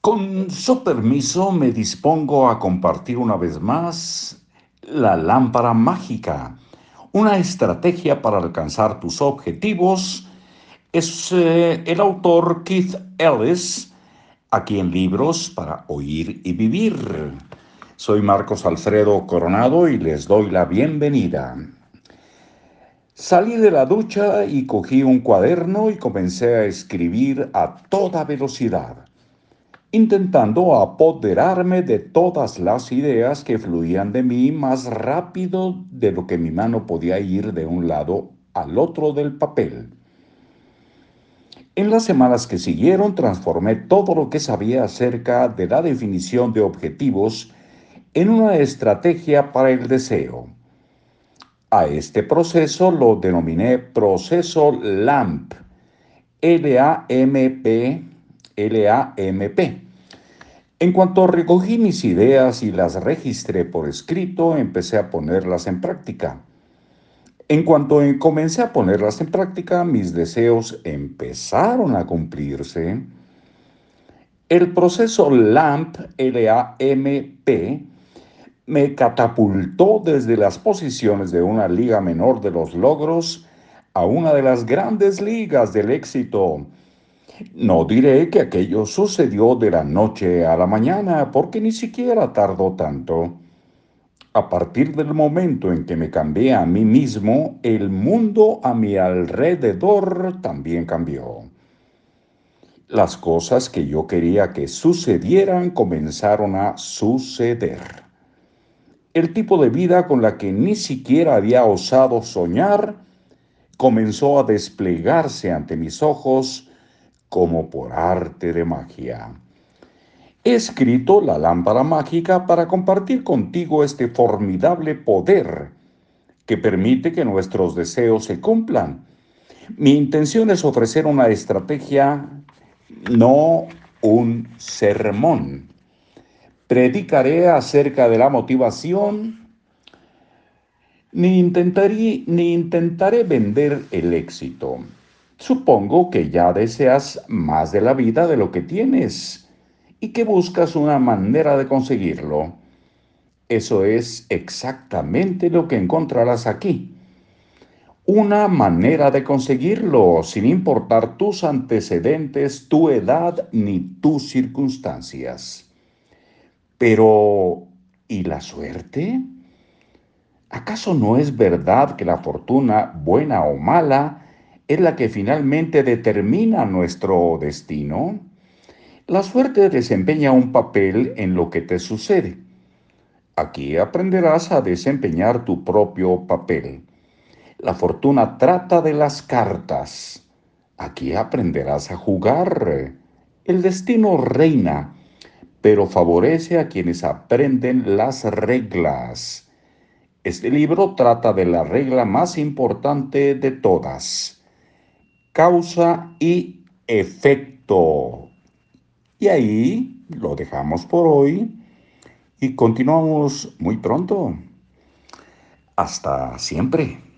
Con su permiso me dispongo a compartir una vez más la lámpara mágica, una estrategia para alcanzar tus objetivos. Es eh, el autor Keith Ellis, aquí en Libros para Oír y Vivir. Soy Marcos Alfredo Coronado y les doy la bienvenida. Salí de la ducha y cogí un cuaderno y comencé a escribir a toda velocidad intentando apoderarme de todas las ideas que fluían de mí más rápido de lo que mi mano podía ir de un lado al otro del papel. En las semanas que siguieron transformé todo lo que sabía acerca de la definición de objetivos en una estrategia para el deseo. A este proceso lo denominé proceso LAMP, L-A-M-P, L-A-M-P. En cuanto recogí mis ideas y las registré por escrito, empecé a ponerlas en práctica. En cuanto comencé a ponerlas en práctica, mis deseos empezaron a cumplirse. El proceso LAMP, L-A-M-P, me catapultó desde las posiciones de una liga menor de los logros a una de las grandes ligas del éxito no diré que aquello sucedió de la noche a la mañana, porque ni siquiera tardó tanto. A partir del momento en que me cambié a mí mismo, el mundo a mi alrededor también cambió. Las cosas que yo quería que sucedieran comenzaron a suceder. El tipo de vida con la que ni siquiera había osado soñar comenzó a desplegarse ante mis ojos como por arte de magia. He escrito la lámpara mágica para compartir contigo este formidable poder que permite que nuestros deseos se cumplan. Mi intención es ofrecer una estrategia, no un sermón. Predicaré acerca de la motivación, ni intentaré, ni intentaré vender el éxito. Supongo que ya deseas más de la vida de lo que tienes y que buscas una manera de conseguirlo. Eso es exactamente lo que encontrarás aquí. Una manera de conseguirlo sin importar tus antecedentes, tu edad ni tus circunstancias. Pero, ¿y la suerte? ¿Acaso no es verdad que la fortuna, buena o mala, es la que finalmente determina nuestro destino, la suerte desempeña un papel en lo que te sucede. Aquí aprenderás a desempeñar tu propio papel. La fortuna trata de las cartas. Aquí aprenderás a jugar. El destino reina, pero favorece a quienes aprenden las reglas. Este libro trata de la regla más importante de todas causa y efecto. Y ahí lo dejamos por hoy y continuamos muy pronto. Hasta siempre.